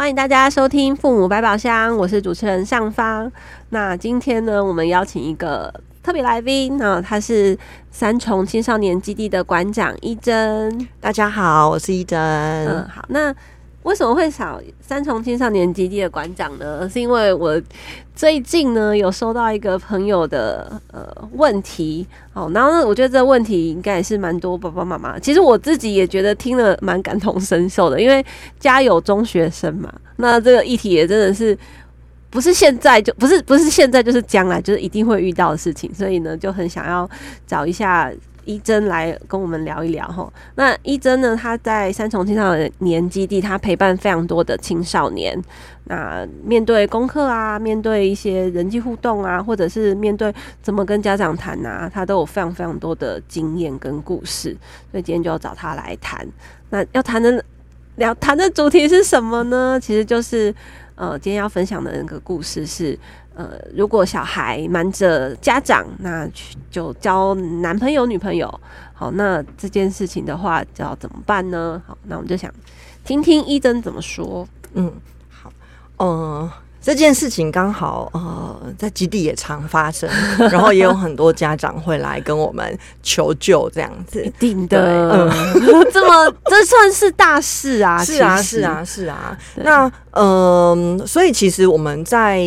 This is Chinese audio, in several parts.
欢迎大家收听父母百宝箱，我是主持人尚方。那今天呢，我们邀请一个。特别来宾那，他是三重青少年基地的馆长一珍。大家好，我是一珍。嗯，好。那为什么会少三重青少年基地的馆长呢？是因为我最近呢有收到一个朋友的呃问题，哦，然后呢，我觉得这个问题应该也是蛮多爸爸妈妈。其实我自己也觉得听了蛮感同身受的，因为家有中学生嘛，那这个议题也真的是。不是现在就不是不是现在就是将来就是一定会遇到的事情，所以呢就很想要找一下一珍来跟我们聊一聊齁。那一珍呢，他在三重青少年基地，他陪伴非常多的青少年。那面对功课啊，面对一些人际互动啊，或者是面对怎么跟家长谈啊，他都有非常非常多的经验跟故事。所以今天就要找他来谈。那要谈的聊谈的主题是什么呢？其实就是。呃，今天要分享的那个故事是，呃，如果小孩瞒着家长，那就交男朋友女朋友，好，那这件事情的话，就要怎么办呢？好，那我们就想听听伊珍怎么说。嗯，好，呃。这件事情刚好呃，在基地也常发生，然后也有很多家长会来跟我们求救，这样子。一定的，嗯，这么这算是大事啊！是啊，是啊，是啊。那嗯、呃，所以其实我们在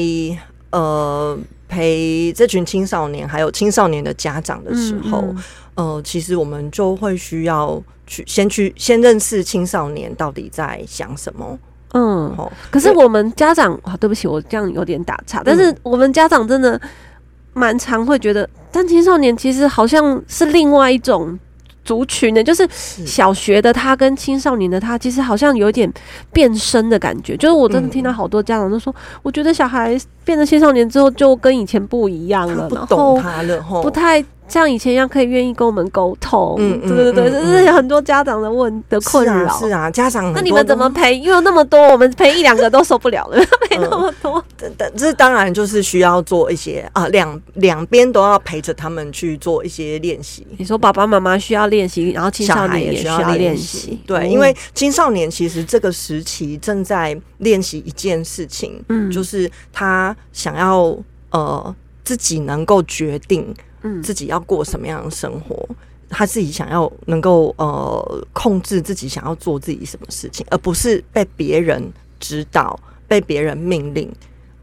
呃陪这群青少年还有青少年的家长的时候，嗯嗯呃，其实我们就会需要去先去先认识青少年到底在想什么。嗯，可是我们家长啊，对不起，我这样有点打岔。但是我们家长真的蛮常会觉得，但青少年其实好像是另外一种族群呢，就是小学的他跟青少年的他，其实好像有点变身的感觉。就是我真的听到好多家长都说，我觉得小孩变成青少年之后，就跟以前不一样了，不懂他了，不太。像以前一样可以愿意跟我们沟通，嗯，对对对，这是很多家长的问的困扰。是啊，家长。那你们怎么陪？因为那么多，我们陪一两个都受不了了，陪那么多。这这当然就是需要做一些啊，两两边都要陪着他们去做一些练习。你说爸爸妈妈需要练习，然后青少年也需要练习。对，因为青少年其实这个时期正在练习一件事情，嗯，就是他想要呃自己能够决定。自己要过什么样的生活，他自己想要能够呃控制自己想要做自己什么事情，而不是被别人指导、被别人命令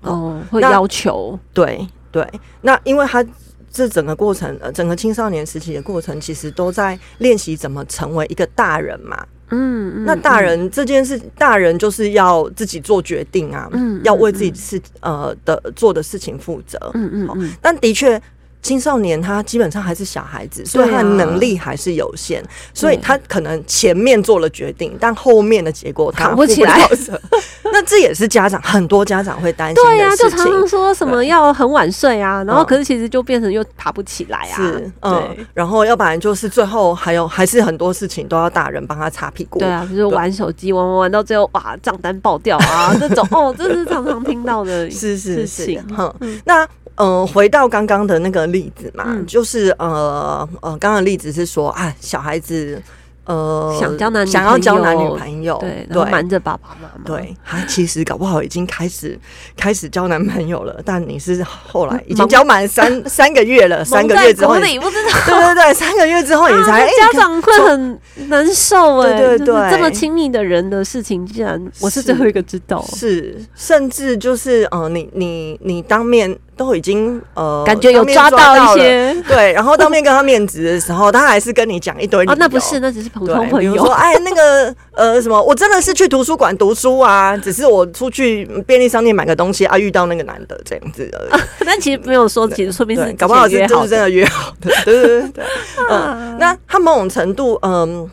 哦，会要求。对对，那因为他这整个过程，呃，整个青少年时期的过程，其实都在练习怎么成为一个大人嘛。嗯，那大人这件事，大人就是要自己做决定啊，嗯，要为自己事呃的做的事情负责。嗯嗯嗯，但的确。青少年他基本上还是小孩子，所以他的能力还是有限，所以他可能前面做了决定，但后面的结果他扛不起来。那这也是家长很多家长会担心的。对呀，就常常说什么要很晚睡啊，然后可是其实就变成又爬不起来啊。是，嗯，然后要不然就是最后还有还是很多事情都要大人帮他擦屁股。对啊，就是玩手机玩玩玩到最后哇账单爆掉啊这种哦，这是常常听到的 是事情。哼，那。嗯、呃，回到刚刚的那个例子嘛，嗯、就是呃呃，刚刚的例子是说啊，小孩子。呃，想交男想要交男女朋友，对，然后瞒着爸爸妈妈，对，他其实搞不好已经开始开始交男朋友了，但你是后来已经交满三 三个月了，三个月之后，你不知道，对对对，三个月之后你才家长会很难受哎，对对对，这么亲密的人的事情，竟然我是最后一个知道，是，甚至就是呃，你你你当面都已经呃，感觉有抓到一些，对，然后当面跟他面子的时候，他还是跟你讲一堆，哦，那不是，那只是。普通朋友说：“ 哎，那个呃，什么？我真的是去图书馆读书啊，只是我出去便利商店买个东西啊，遇到那个男的这样子而已。但其实没有说，其实说不定是搞不好是就是真的约好的，对对对对。嗯，那他某种程度，嗯，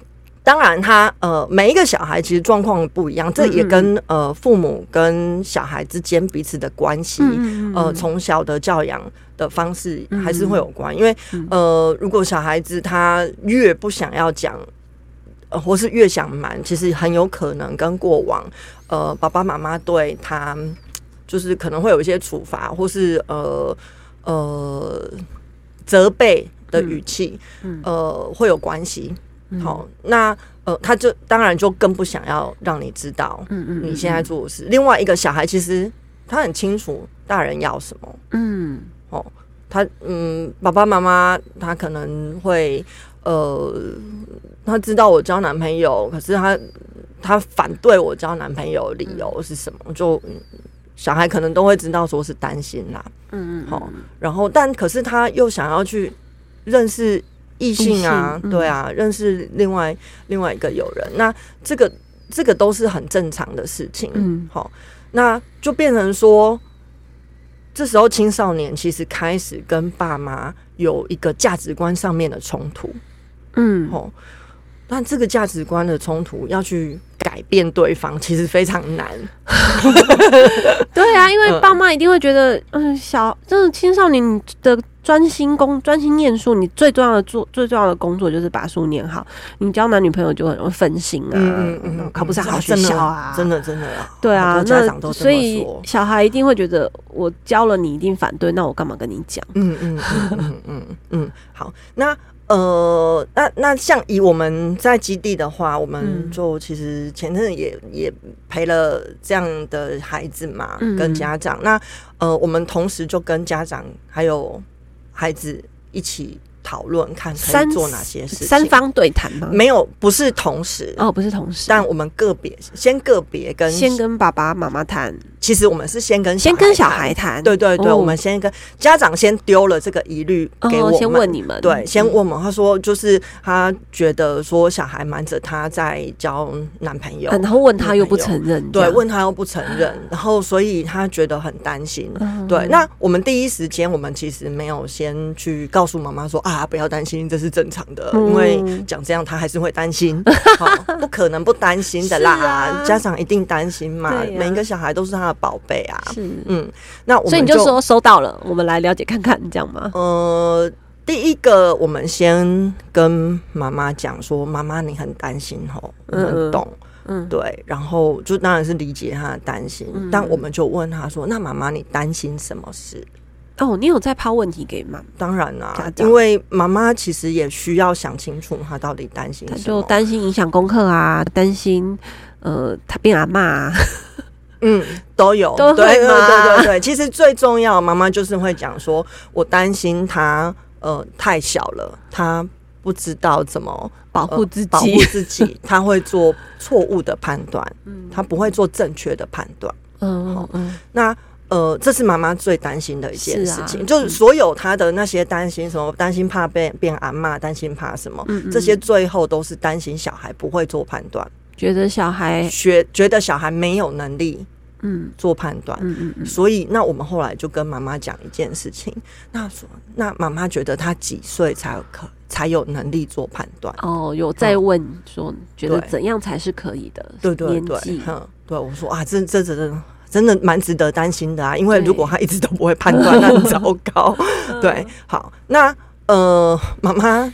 当然他，他呃每一个小孩其实状况不一样，这也跟嗯。嗯呃父母跟小孩之间彼此的关系，呃从小的教养的方式还是会有关。因为呃，如果小孩子他越不想要讲，呃，或是越想瞒，其实很有可能跟过往呃爸爸妈妈对他就是可能会有一些处罚，或是呃呃责备的语气，呃会有关系。好，那呃，他就当然就更不想要让你知道，嗯嗯，你现在做的事。另外一个小孩其实他很清楚大人要什么，嗯，哦，他嗯，爸爸妈妈他可能会呃，他知道我交男朋友，可是他他反对我交男朋友理由是什么？就小孩可能都会知道说是担心啦，嗯嗯，好，然后但可是他又想要去认识。异性啊，嗯、对啊，认识另外另外一个友人，那这个这个都是很正常的事情。嗯，好，那就变成说，这时候青少年其实开始跟爸妈有一个价值观上面的冲突。嗯，好，但这个价值观的冲突要去改变对方，其实非常难。对啊，因为爸妈一定会觉得，嗯，小这种青少年的。专心工专心念书，你最重要的做最重要的工作就是把书念好。你交男女朋友就很容易分心啊，嗯嗯嗯，考不上好学校啊，真的真的啊，对啊，家长都所以小孩一定会觉得我教了你一定反对，那我干嘛跟你讲？嗯嗯嗯嗯嗯，好，那呃，那那像以我们在基地的话，我们就其实前阵也也陪了这样的孩子嘛，跟家长。那呃，我们同时就跟家长还有。孩子一起讨论，看可以做哪些事情。三方对谈吗？没有，不是同时哦，不是同时。但我们个别先个别跟先跟爸爸妈妈谈。其实我们是先跟先跟小孩谈，对对对，我们先跟家长先丢了这个疑虑给我们，先问你们，对，先问我们。他说就是他觉得说小孩瞒着他在交男朋友，然后问他又不承认，对，问他又不承认，然后所以他觉得很担心。对，那我们第一时间我们其实没有先去告诉妈妈说啊，不要担心，这是正常的，因为讲这样他还是会担心，不可能不担心的啦，家长一定担心嘛，每一个小孩都是他的宝贝啊，是嗯，那我们所以你就说收到了，我们来了解看看，这样吗？呃，第一个我们先跟妈妈讲说，妈妈你很担心吼，我们懂，嗯，对，然后就当然是理解他的担心，嗯、但我们就问他说，那妈妈你担心什么事？哦，你有在抛问题给妈？当然啦、啊，因为妈妈其实也需要想清楚，她到底担心什么，就担心影响功课啊，担心呃，她变阿骂啊。嗯，都有，对对对对对。其实最重要，妈妈就是会讲说，我担心他呃太小了，他不知道怎么保护 自己，保护自己，他会做错误的判断，嗯，他不会做正确的判断，嗯，好，那呃，这是妈妈最担心的一件事情，就是所有她的那些担心，什么担心怕被变阿骂，担心怕什么，这些最后都是担心小孩不会做判断。觉得小孩学，觉得小孩没有能力，嗯，做判断，嗯嗯嗯，所以那我们后来就跟妈妈讲一件事情，那说那妈妈觉得他几岁才有可才有能力做判断？哦，有在问说，觉得怎样才是可以的？对对对，嗯，对，我说啊，这这真的真的蛮值得担心的啊，因为如果他一直都不会判断，那很糟糕。对，好，那呃，妈妈。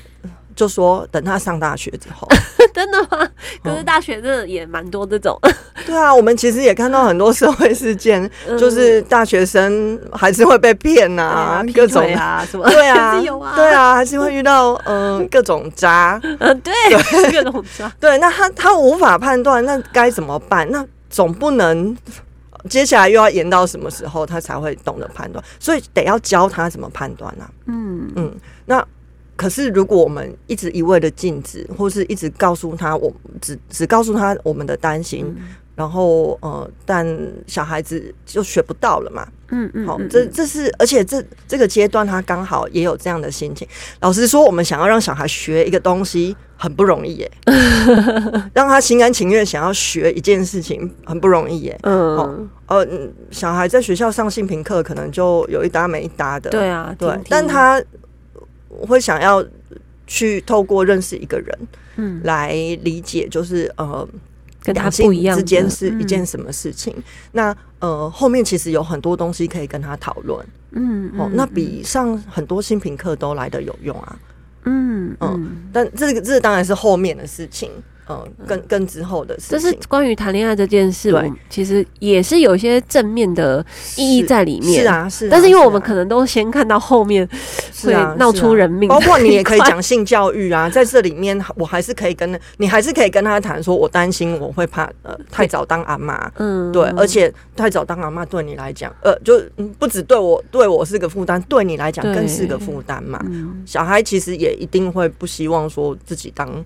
就说等他上大学之后，真的吗？可是大学真的也蛮多这种。对啊，我们其实也看到很多社会事件，就是大学生还是会被骗呐，各种啊什么。对啊，对啊，还是会遇到嗯各种渣。嗯，对，各种渣。对，那他他无法判断，那该怎么办？那总不能接下来又要延到什么时候他才会懂得判断？所以得要教他怎么判断啊。嗯嗯，那。可是，如果我们一直一味的禁止，或是一直告诉他，我只只告诉他我们的担心，嗯、然后呃，但小孩子就学不到了嘛。嗯嗯，好，这这是，而且这这个阶段他刚好也有这样的心情。老实说，我们想要让小孩学一个东西很不容易耶，让他心甘情愿想要学一件事情很不容易耶。嗯，好，呃，小孩在学校上性平课，可能就有一搭没一搭的。对啊，对，但他。我会想要去透过认识一个人，嗯，来理解，就是呃，跟他不一样之间是一件什么事情。嗯、那呃，后面其实有很多东西可以跟他讨论。嗯，哦，那比上很多新品课都来的有用啊。嗯嗯，但这个这個当然是后面的事情。呃，更更之后的事情，就是关于谈恋爱这件事，对，其实也是有一些正面的意义在里面。是啊，是。但是因为我们可能都先看到后面，会闹出人命。包括你也可以讲性教育啊，在这里面，我还是可以跟你，还是可以跟他谈说，我担心我会怕呃太早当阿妈。嗯，对，而且太早当阿妈对你来讲，呃，就不止对我对我是个负担，对你来讲更是个负担嘛。小孩其实也一定会不希望说自己当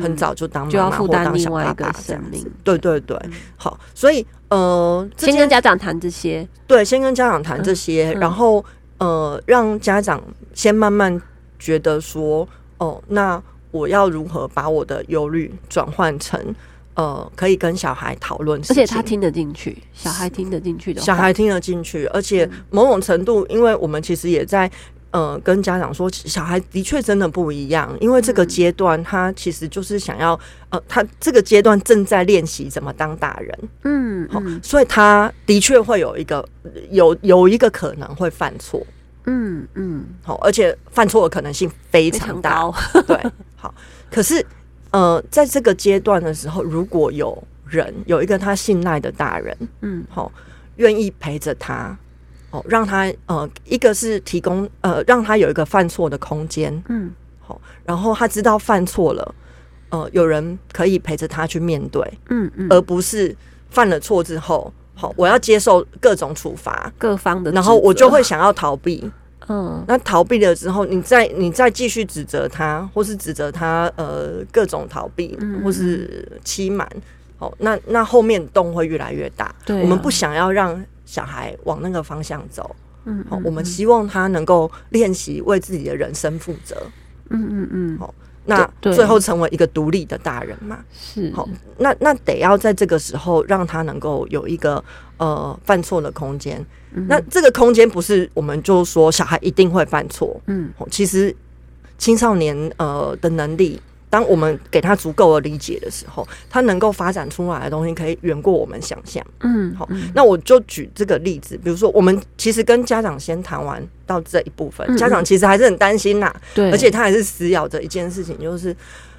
很早就当妈。要负担另外一个生命，对对对，嗯、好，所以呃，先跟家长谈这些，对，先跟家长谈这些，嗯、然后呃，让家长先慢慢觉得说，哦，那我要如何把我的忧虑转换成呃，可以跟小孩讨论，而且他听得进去，小孩听得进去的，小孩听得进去，而且某种程度，因为我们其实也在。呃，跟家长说，小孩的确真的不一样，因为这个阶段他其实就是想要，呃，他这个阶段正在练习怎么当大人，嗯，好，所以他的确会有一个有有一个可能会犯错，嗯嗯，好，而且犯错的可能性非常大，常 对，好，可是呃，在这个阶段的时候，如果有人有一个他信赖的大人，嗯，好，愿意陪着他。哦，让他呃，一个是提供呃，让他有一个犯错的空间，嗯，好，然后他知道犯错了，呃，有人可以陪着他去面对，嗯嗯，而不是犯了错之后，好，我要接受各种处罚，各方的，然后我就会想要逃避，嗯，那逃避了之后，你再你再继续指责他，或是指责他呃各种逃避，嗯，或是欺瞒，好，那那后面洞会越来越大，对，我们不想要让。小孩往那个方向走，嗯，好，我们希望他能够练习为自己的人生负责，嗯嗯嗯，好，那最后成为一个独立的大人嘛，是，好，那那得要在这个时候让他能够有一个呃犯错的空间，那这个空间不是我们就说小孩一定会犯错，嗯，其实青少年呃的能力。当我们给他足够的理解的时候，他能够发展出来的东西可以远过我们想象。嗯，好，那我就举这个例子，比如说，我们其实跟家长先谈完到这一部分，嗯、家长其实还是很担心呐，对，而且他还是死咬着一件事情，就是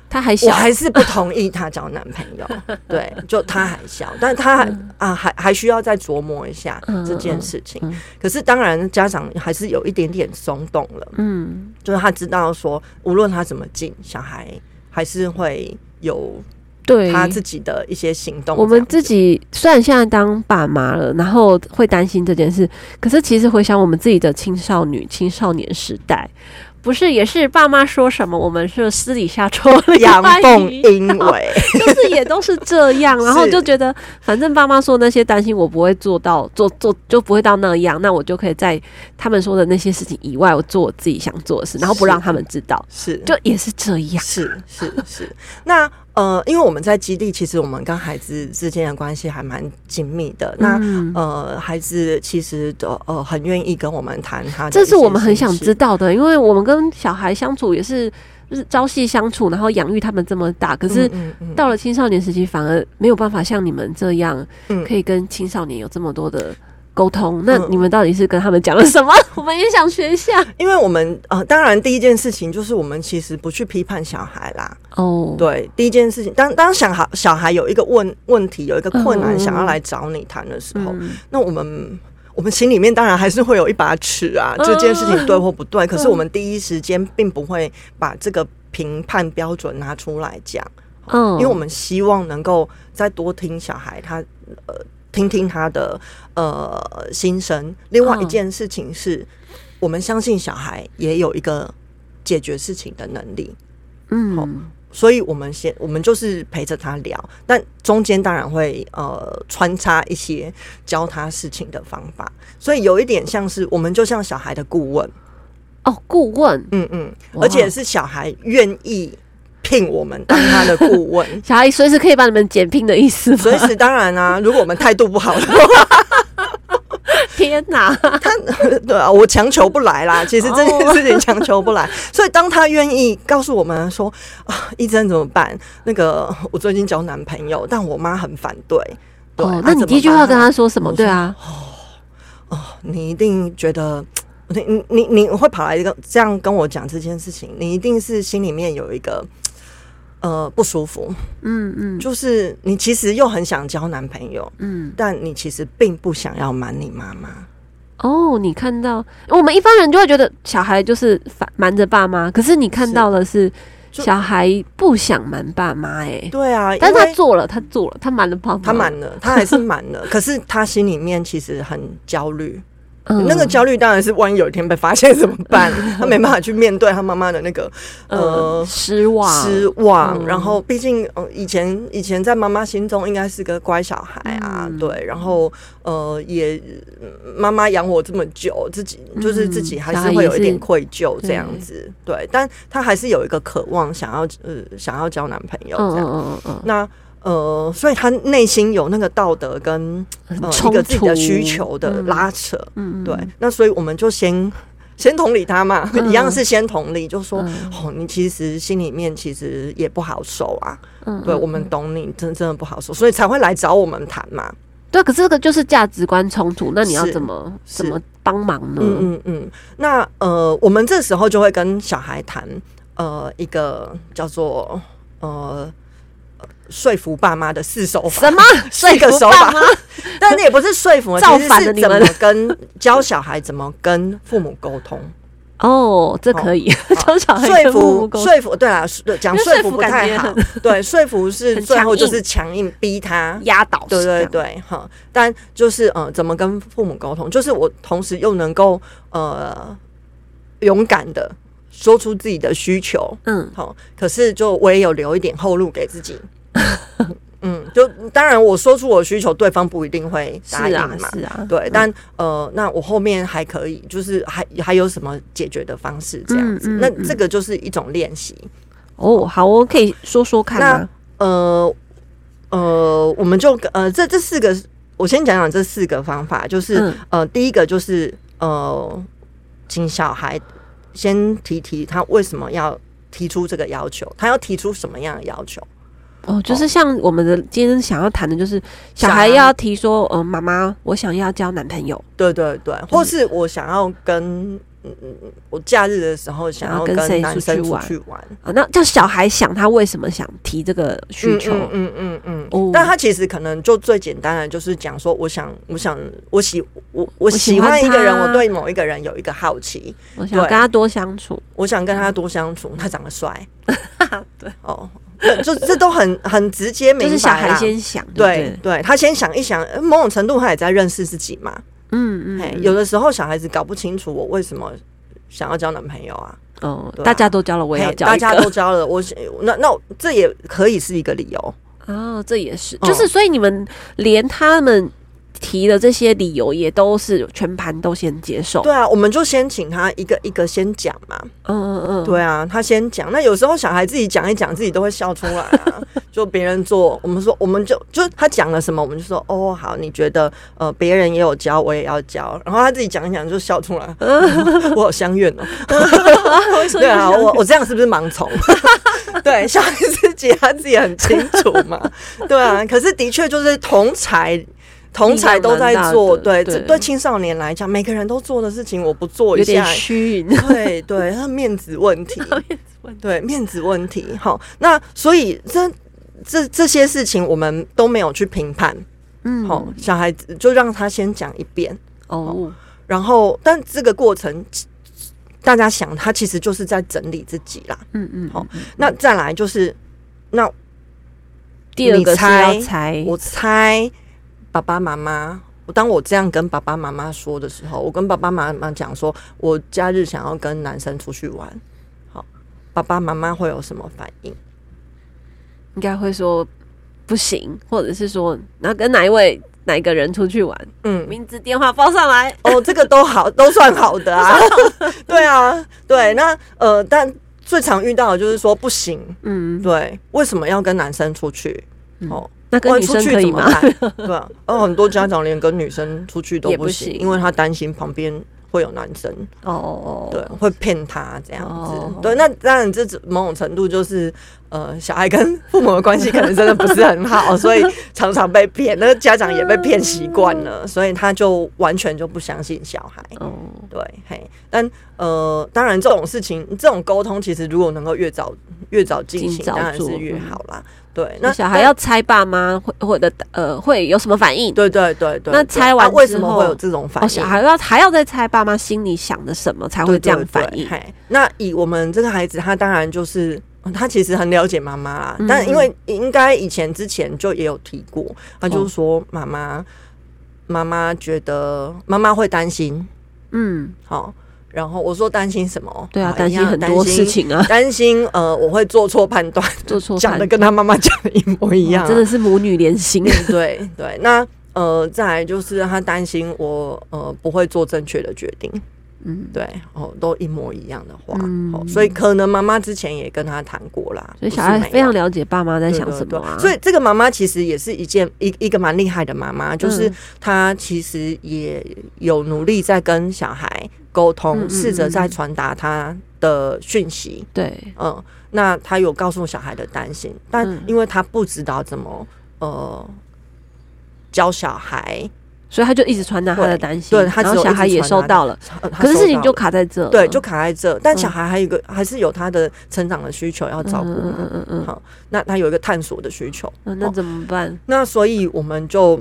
他还小，我还是不同意他交男朋友。对，就他还小，但他还、嗯、啊，还还需要再琢磨一下这件事情。可是当然，家长还是有一点点松动了。嗯，就是他知道说，无论他怎么进，小孩。还是会有对他自己的一些行动。我们自己虽然现在当爸妈了，然后会担心这件事，可是其实回想我们自己的青少女、青少年时代。不是，也是爸妈说什么，我们是私底下说阳奉阴 违，就是也都是这样，然后就觉得反正爸妈说那些担心我不会做到，做做就不会到那样，那我就可以在他们说的那些事情以外，我做我自己想做的事，然后不让他们知道，是。就也是这样，是是是，那。呃，因为我们在基地，其实我们跟孩子之间的关系还蛮紧密的。嗯、那呃，孩子其实都呃很愿意跟我们谈他，这是我们很想知道的。因为我们跟小孩相处也是朝夕相处，然后养育他们这么大，可是到了青少年时期，反而没有办法像你们这样，可以跟青少年有这么多的。沟通，那你们到底是跟他们讲了什么？嗯、我们也想学一下。因为我们呃，当然第一件事情就是我们其实不去批判小孩啦。哦，对，第一件事情，当当小孩小孩有一个问问题，有一个困难，想要来找你谈的时候，嗯、那我们我们心里面当然还是会有一把尺啊，这件事情对或不对。嗯、可是我们第一时间并不会把这个评判标准拿出来讲。嗯，因为我们希望能够再多听小孩他呃。听听他的呃心声。另外一件事情是，嗯、我们相信小孩也有一个解决事情的能力。嗯，好，所以我们先我们就是陪着他聊，但中间当然会呃穿插一些教他事情的方法。所以有一点像是我们就像小孩的顾问哦，顾问，嗯嗯，而且是小孩愿意。聘我们当他的顾问，小孩随时可以把你们减聘的意思吗？随时，当然啊，如果我们态度不好的话，天 天哪，他对啊，我强求不来啦。其实这件事情强求不来，所以当他愿意告诉我们说啊，一真怎么办？那个我最近交男朋友，但我妈很反对。对，哦，那你第一句话跟他说什么？对啊，哦，你一定觉得你你你你会跑来一个这样跟我讲这件事情，你一定是心里面有一个。呃，不舒服，嗯嗯，就是你其实又很想交男朋友，嗯，但你其实并不想要瞒你妈妈。哦，你看到我们一般人就会觉得小孩就是瞒着爸妈，可是你看到的是小孩不想瞒爸妈，哎，对啊，但是他做了，他做了，他瞒了爸妈，他瞒了，他还是瞒了，可是他心里面其实很焦虑。那个焦虑当然是，万一有一天被发现怎么办？他没办法去面对他妈妈的那个呃失望失望。然后，毕竟呃以前以前在妈妈心中应该是个乖小孩啊，对。然后呃也妈妈养我这么久，自己就是自己还是会有一点愧疚这样子，对。但他还是有一个渴望，想要呃想要交男朋友这样嗯嗯。那。呃，所以他内心有那个道德跟呃一个自己的需求的拉扯，嗯，对。那所以我们就先先同理他嘛，一样是先同理，就说哦，你其实心里面其实也不好受啊，嗯，对，我们懂你，真真的不好受，所以才会来找我们谈嘛。对，可是这个就是价值观冲突，那你要怎么怎么帮忙呢？嗯嗯嗯。那呃，我们这时候就会跟小孩谈，呃，一个叫做呃。说服爸妈的四手法，什么？四个手法？但那也不是说服，造反的。怎么跟教小孩怎么跟父母沟通？哦，这可以教小孩说服说服。对啊，讲说服不太好。对，说服是最后就是强硬逼他压倒。对对对，哈。但就是呃，怎么跟父母沟通？就是我同时又能够呃勇敢的说出自己的需求。嗯，好。可是就我也有留一点后路给自己。嗯，就当然我说出我的需求，对方不一定会答应嘛。是啊，是啊对，嗯、但呃，那我后面还可以，就是还还有什么解决的方式这样子？嗯嗯嗯、那这个就是一种练习。哦，好，我可以说说看吗？呃呃，我们就呃，这这四个，我先讲讲这四个方法，就是、嗯、呃，第一个就是呃，请小孩先提提他为什么要提出这个要求，他要提出什么样的要求？哦，就是像我们的今天想要谈的，就是小孩要提说，呃，妈妈，我想要交男朋友，对对对，或是我想要跟，嗯嗯嗯，我假日的时候想要跟男生出去玩。啊，那叫小孩想他为什么想提这个需求，嗯嗯嗯嗯，哦，但他其实可能就最简单的就是讲说，我想，我想，我喜我我喜欢一个人，我对某一个人有一个好奇，我想跟他多相处，我想跟他多相处，他长得帅，对，哦。就这都很很直接明白，就是小孩先想，对对，他先想一想，某种程度他也在认识自己嘛。嗯嗯，有的时候小孩子搞不清楚我为什么想要交男朋友啊。哦，大家都交了，我也要交。大家都交了，我那那这也可以是一个理由。哦，这也是，就是所以你们连他们。提的这些理由也都是全盘都先接受。对啊，我们就先请他一个一个先讲嘛。嗯嗯嗯，对啊，他先讲。那有时候小孩自己讲一讲，自己都会笑出来啊。就别人做，我们说，我们就就他讲了什么，我们就说哦好，你觉得呃别人也有教，我也要教。然后他自己讲一讲就笑出来，我好相怨哦。对啊，我我这样是不是盲从？对，小孩自己他自己很清楚嘛。对啊，可是的确就是同侪。同才都在做，对，这对青少年来讲，每个人都做的事情，我不做一下，虚，对对，他 面子问题，对面子问题。好，那所以这这这些事情我们都没有去评判，嗯，好，小孩子就让他先讲一遍。哦，然后但这个过程，大家想，他其实就是在整理自己啦，嗯嗯，好，那再来就是那第二个猜，我猜。爸爸妈妈，我当我这样跟爸爸妈妈说的时候，我跟爸爸妈妈讲说，我假日想要跟男生出去玩，好，爸爸妈妈会有什么反应？应该会说不行，或者是说，然后跟哪一位哪一个人出去玩？嗯，名字电话报上来。哦，这个都好，都算好的啊。对啊，对，那呃，但最常遇到的就是说不行。嗯，对，为什么要跟男生出去？哦。那跟女生可以吗？对啊，哦，很多家长连跟女生出去都不行，不行因为他担心旁边。会有男生哦，对，会骗他这样子，哦、对，那当然这某种程度就是，呃，小孩跟父母的关系可能真的不是很好，所以常常被骗，那个家长也被骗习惯了，所以他就完全就不相信小孩。哦，对，嘿，但呃，当然这种事情，这种沟通其实如果能够越早越早进行，当然是越好啦。对，那小孩要猜爸妈会或者呃会有什么反应？对对对对。那猜完为什么会有这种反应？小孩要还要再猜爸妈心里想的什么才会这样反应？那以我们这个孩子，他当然就是他其实很了解妈妈啦，但因为应该以前之前就也有提过，他就是说妈妈妈妈觉得妈妈会担心，嗯，好。然后我说担心什么？对啊，担心很多事情啊，担心呃我会做错判断，做错讲的跟他妈妈讲的一模一样，真的是母女连心。对对，那呃再来就是他担心我呃不会做正确的决定，嗯，对哦，都一模一样的话，哦，所以可能妈妈之前也跟他谈过啦，所以小孩非常了解爸妈在想什么啊。所以这个妈妈其实也是一件一一个蛮厉害的妈妈，就是她其实也有努力在跟小孩。沟通，试着在传达她的讯息。对，嗯，那她有告诉小孩的担心，但因为她不知道怎么呃教小孩，所以他就一直传达他的担心。对，他然后小孩也收到了，可是事情就卡在这，对，就卡在这。但小孩还有一个，还是有他的成长的需求要照顾。嗯嗯嗯。好，那他有一个探索的需求，那怎么办？那所以我们就。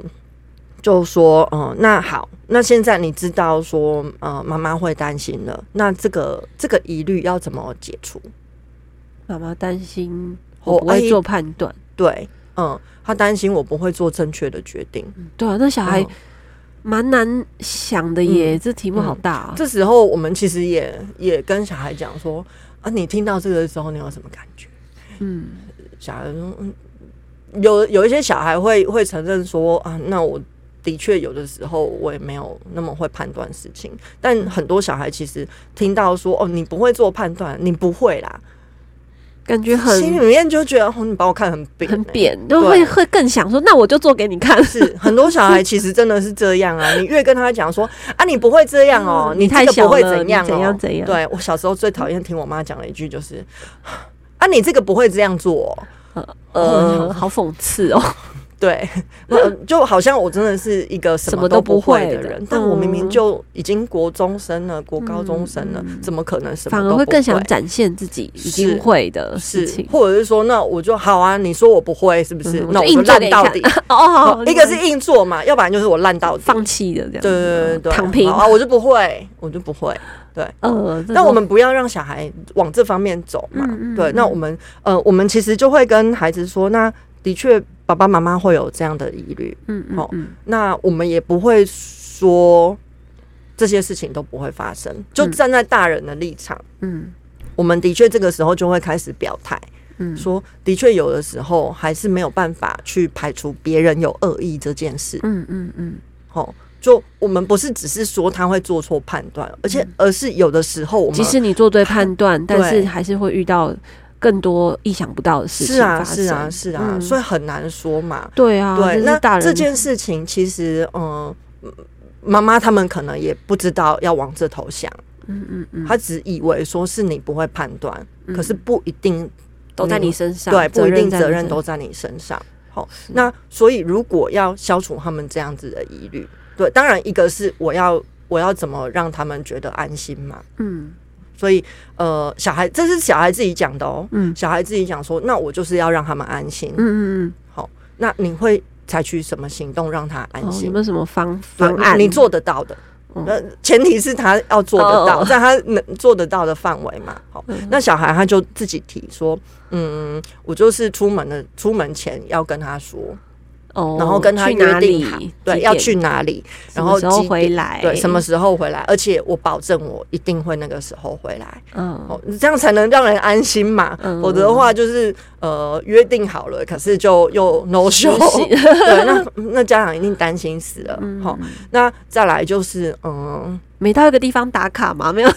就说，嗯，那好，那现在你知道说，呃，妈妈会担心了，那这个这个疑虑要怎么解除？妈妈担心我不会做判断，对，嗯，他担心我不会做正确的决定，对啊，那小孩蛮难想的耶，嗯、这题目好大啊、嗯。这时候我们其实也也跟小孩讲说，啊，你听到这个的时候，你有什么感觉？嗯，小孩说，嗯，有有一些小孩会会承认说，啊，那我。的确，有的时候我也没有那么会判断事情，但很多小孩其实听到说“哦，你不会做判断，你不会啦”，感觉很心里面就觉得“哦，你把我看很扁，很扁”，都会会更想说“那我就做给你看”。是很多小孩其实真的是这样啊！你越跟他讲说“啊，你不会这样哦，你太小了，怎样怎样怎样”，对，我小时候最讨厌听我妈讲的一句就是“啊，你这个不会这样做”，呃，好讽刺哦。对，就好像我真的是一个什么都不会的人，但我明明就已经国中生了，国高中生了，怎么可能什么？反而会更想展现自己已经会的事情，或者是说，那我就好啊，你说我不会是不是？那我就烂到底。哦，一个是硬做嘛，要不然就是我烂到底，放弃的这样。对对对对，躺平啊，我就不会，我就不会。对，呃，但我们不要让小孩往这方面走嘛。对，那我们呃，我们其实就会跟孩子说，那的确。爸爸妈妈会有这样的疑虑，嗯，嗯，好，那我们也不会说这些事情都不会发生，就站在大人的立场，嗯，我们的确这个时候就会开始表态，嗯，说的确有的时候还是没有办法去排除别人有恶意这件事，嗯嗯嗯，好，就我们不是只是说他会做错判断，而且而是有的时候，即使你做对判断，但是还是会遇到。更多意想不到的事情，是啊，是啊，是啊，所以很难说嘛。对啊，对，那这件事情其实，嗯，妈妈他们可能也不知道要往这头想，嗯嗯嗯，他只以为说是你不会判断，可是不一定都在你身上，对，不一定责任都在你身上。好，那所以如果要消除他们这样子的疑虑，对，当然一个是我要我要怎么让他们觉得安心嘛，嗯。所以，呃，小孩，这是小孩自己讲的哦。嗯，小孩自己讲说，那我就是要让他们安心。嗯嗯嗯。好，那你会采取什么行动让他安心？有没有什么方方案？你做得到的？那前提是他要做得到，在他能做得到的范围嘛。好，那小孩他就自己提说，嗯，我就是出门的，出门前要跟他说。然后跟他约定好，对，要去哪里，然后什么时候回来，对，什么时候回来，而且我保证我一定会那个时候回来，嗯，哦，这样才能让人安心嘛，否则的话就是呃约定好了，可是就又 no show，对，那 那家长一定担心死了，好，那再来就是嗯，每到一个地方打卡嘛，没有，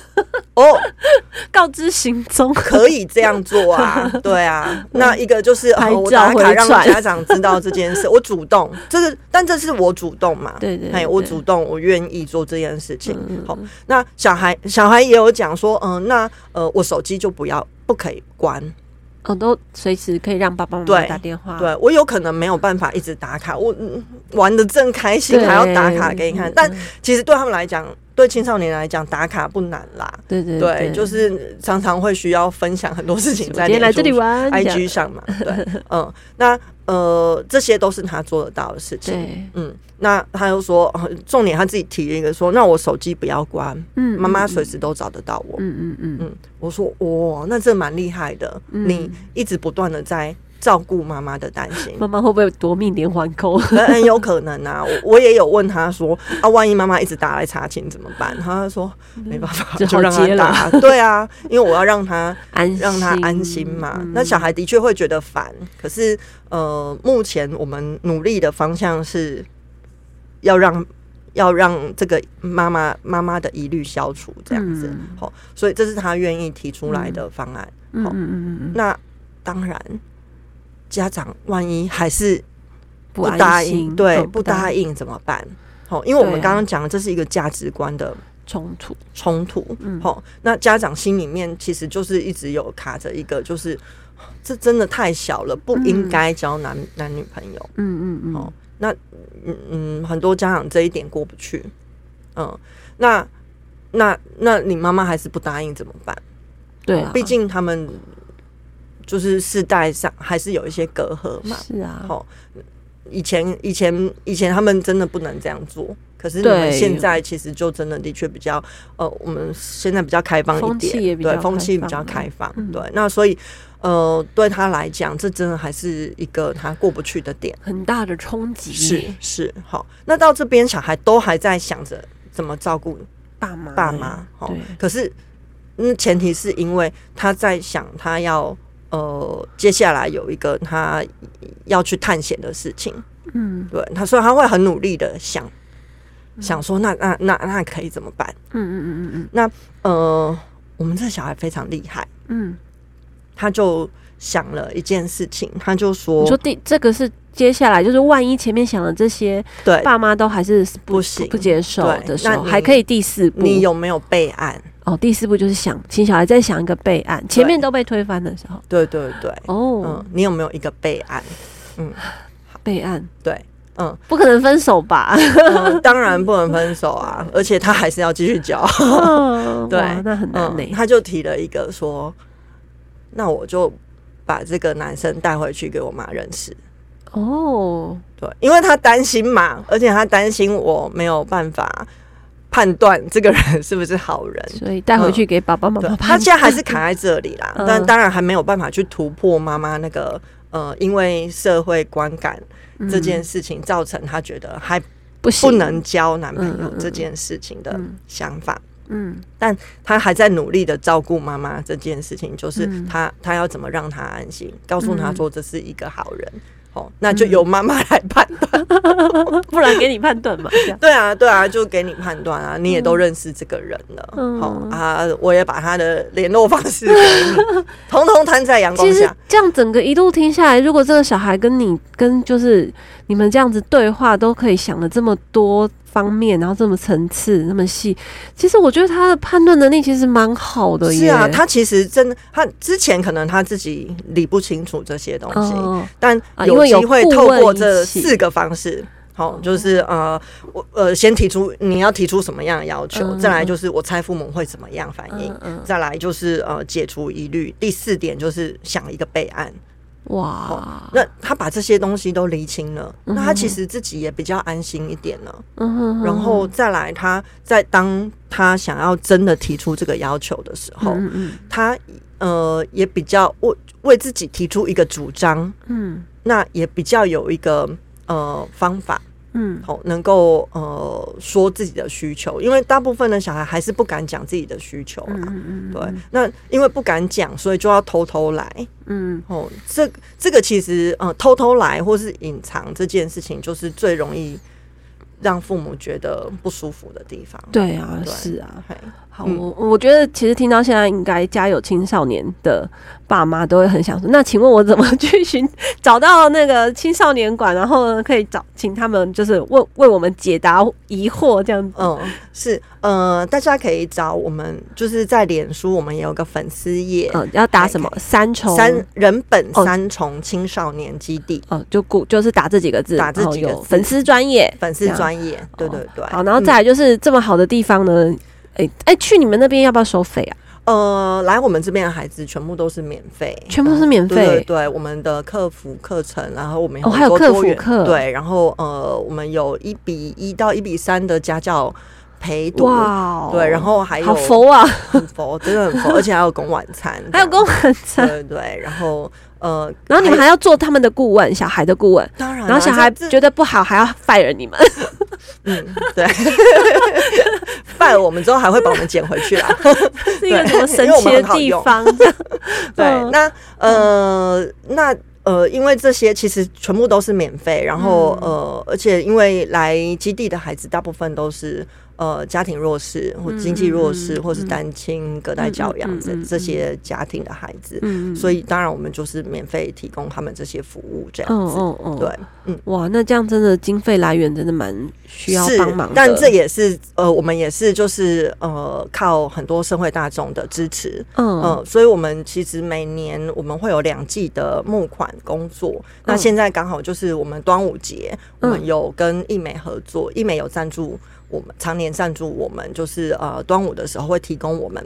哦，告知行踪。可以这样做啊，对啊。那一个就是、哦、我打卡让家长知道这件事，我主动，这是但这是我主动嘛，对对，对，我主动，我愿意做这件事情。好、嗯，那小孩小孩也有讲说，嗯、呃，那呃，我手机就不要，不可以关。哦，都随时可以让爸爸妈妈打电话。对，对我有可能没有办法一直打卡，我玩的正开心，还要打卡给你看。但其实对他们来讲，对青少年来讲，打卡不难啦。对对对，对，就是常常会需要分享很多事情在来这里玩 IG 上嘛。对，嗯，那。呃，这些都是他做得到的事情。嗯，那他又说，重点他自己提了一个说，那我手机不要关，嗯，妈妈随时都找得到我。嗯嗯嗯嗯，我说，哇，那这蛮厉害的，嗯，你一直不断的在。照顾妈妈的担心，妈妈会不会夺命连环扣？很有可能啊！我我也有问他说啊，万一妈妈一直打来查寝怎么办？他说没办法，就让他打。对啊，因为我要让他安，让他安心嘛。嗯、那小孩的确会觉得烦，可是呃，目前我们努力的方向是要让要让这个妈妈妈妈的疑虑消除，这样子。好、嗯，所以这是他愿意提出来的方案。嗯嗯嗯嗯，那当然。家长万一还是不答应，对，不答应怎么办？好，因为我们刚刚讲的这是一个价值观的冲突，冲突。好，那家长心里面其实就是一直有卡着一个，就是这真的太小了，不应该交男男女朋友。嗯嗯嗯。哦，那嗯嗯，很多家长这一点过不去。嗯，那那那你妈妈还是不答应怎么办？对啊，毕竟他们。就是世代上还是有一些隔阂嘛，是啊，好，以前以前以前他们真的不能这样做，可是你们现在其实就真的的确比较，呃，我们现在比较开放一点，对，风气比较开放，对，那所以呃，对他来讲，这真的还是一个他过不去的点，很大的冲击，是是，好，那到这边小孩都还在想着怎么照顾爸妈。爸妈，好，可是嗯，前提是因为他在想他要。呃，接下来有一个他要去探险的事情，嗯，对，他说他会很努力的想，嗯、想说那那那那可以怎么办？嗯嗯嗯嗯嗯，那呃，我们这小孩非常厉害，嗯，他就想了一件事情，他就说，你说第这个是接下来就是万一前面想的这些，对，爸妈都还是不，不行。不接受的时候，还可以第四步，你有没有备案？哦，第四步就是想，请小孩再想一个备案，前面都被推翻的时候，对对对，哦，嗯，你有没有一个备案？嗯，备案，对，嗯，不可能分手吧？嗯，当然不能分手啊，而且他还是要继续教，哦、对，那很难呢、嗯。他就提了一个说，那我就把这个男生带回去给我妈认识。哦，对，因为他担心嘛，而且他担心我没有办法。判断这个人是不是好人，所以带回去给爸爸妈妈、嗯。他现在还是卡在这里啦，嗯、但当然还没有办法去突破妈妈那个呃，因为社会观感这件事情造成他觉得还不能交男朋友这件事情的想法。嗯，但他还在努力的照顾妈妈这件事情，就是他他要怎么让他安心，告诉他说这是一个好人。哦，那就由妈妈来判断，嗯、不然给你判断嘛？对啊，对啊，就给你判断啊！你也都认识这个人了，好、嗯哦、啊，我也把他的联络方式给你，统统摊在阳光下。其实这样整个一路听下来，如果这个小孩跟你跟就是你们这样子对话，都可以想了这么多。方面，然后这么层次那么细，其实我觉得他的判断能力其实蛮好的。是啊，他其实真的，他之前可能他自己理不清楚这些东西，哦、但有机会透过这四个方式，好、哦，就是呃，我呃先提出你要提出什么样的要求，嗯、再来就是我猜父母会怎么样反应，嗯嗯、再来就是呃解除疑虑，第四点就是想一个备案。哇、哦，那他把这些东西都厘清了，嗯、那他其实自己也比较安心一点了。嗯哼哼，然后再来，他在当他想要真的提出这个要求的时候，嗯嗯他呃也比较为为自己提出一个主张，嗯，那也比较有一个呃方法。嗯，好，能够呃说自己的需求，因为大部分的小孩还是不敢讲自己的需求嘛。嗯嗯对，那因为不敢讲，所以就要偷偷来。嗯，哦，这这个其实呃偷偷来或是隐藏这件事情，就是最容易让父母觉得不舒服的地方。对啊，对。是啊。嘿。好，我我觉得其实听到现在，应该家有青少年的爸妈都会很想说，那请问我怎么去寻找到那个青少年馆，然后可以找请他们就是为为我们解答疑惑这样子。嗯，是呃，大家可以找我们，就是在脸书我们也有个粉丝页，嗯，要打什么？三重？三人本三重青少年基地，哦，就顾就是打这几个字，打这几个粉丝专业，粉丝专业，对对对。好，然后再来就是这么好的地方呢。哎哎，去你们那边要不要收费啊？呃，来我们这边的孩子全部都是免费，全部都是免费。对对，我们的客服课程，然后我们有哦还有客服课，对，然后呃，我们有一比一到一比三的家教陪读，哇，对，然后还有好佛啊，很佛，真的很佛，而且还有供晚餐，还有供晚餐，对对，然后。呃，然后你们还要做他们的顾问，小孩的顾问。当然，然后小孩觉得不好，还要 fire 你们。嗯，对，fire 我们之后还会把我们捡回去啦。是一个什么神奇的地方？对，那呃，那呃，因为这些其实全部都是免费，然后呃，而且因为来基地的孩子大部分都是。呃，家庭弱势或经济弱势，或是单亲隔代教养这这些家庭的孩子，所以当然我们就是免费提供他们这些服务，这样子。对，嗯，哇，那这样真的经费来源真的蛮需要帮忙的。但这也是呃，我们也是就是呃，靠很多社会大众的支持。嗯嗯，所以我们其实每年我们会有两季的募款工作。那现在刚好就是我们端午节，我们有跟艺美合作，艺美有赞助。我们常年赞助我们，就是呃端午的时候会提供我们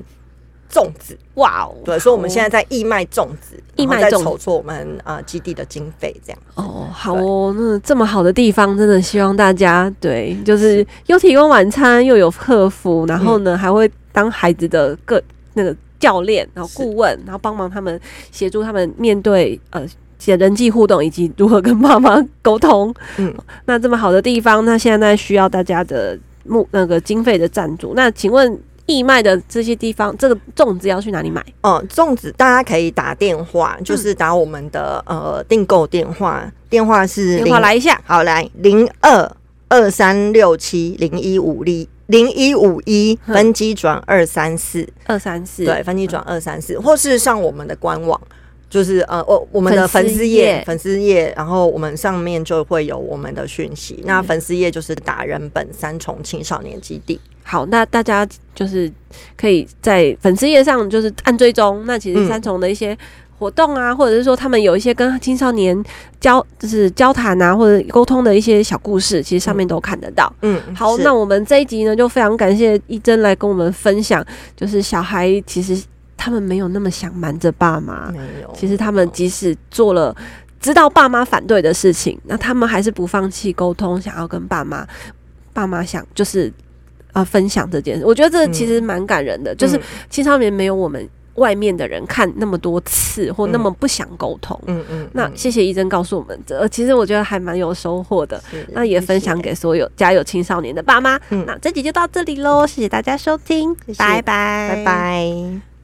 粽子，哇哦！对，所以我们现在在义卖粽子，义卖在筹措我们呃基地的经费，这样。哦，好哦，那这么好的地方，真的希望大家对，就是又提供晚餐，又有客服，然后呢还会当孩子的个那个教练，然后顾问，然后帮忙他们协助他们面对呃些人际互动以及如何跟妈妈沟通。嗯，那这么好的地方，那现在需要大家的。木那个经费的赞助，那请问义卖的这些地方，这个粽子要去哪里买？哦、嗯，粽子大家可以打电话，就是打我们的、嗯、呃订购电话，电话是电话来一下，好来零二二三六七零一五零零一五一分机转二三四。二三四，对，分机转二三四，或是上我们的官网。就是呃，我我们的粉丝页，粉丝页，然后我们上面就会有我们的讯息。那粉丝页就是达人本三重青少年基地。好，那大家就是可以在粉丝页上就是按追踪。那其实三重的一些活动啊，嗯、或者是说他们有一些跟青少年交就是交谈啊，或者沟通的一些小故事，其实上面都看得到。嗯，好，那我们这一集呢，就非常感谢一真来跟我们分享，就是小孩其实。他们没有那么想瞒着爸妈，没有。其实他们即使做了知道爸妈反对的事情，那他们还是不放弃沟通，想要跟爸妈、爸妈想就是啊、呃、分享这件事。我觉得这其实蛮感人的，嗯、就是青少年没有我们外面的人看那么多次，或那么不想沟通。嗯嗯。嗯嗯，那谢谢医生告诉我们这，其实我觉得还蛮有收获的。那也分享给所有家有青少年的爸妈。嗯，那这集就到这里喽，谢谢大家收听，谢谢拜拜，拜拜。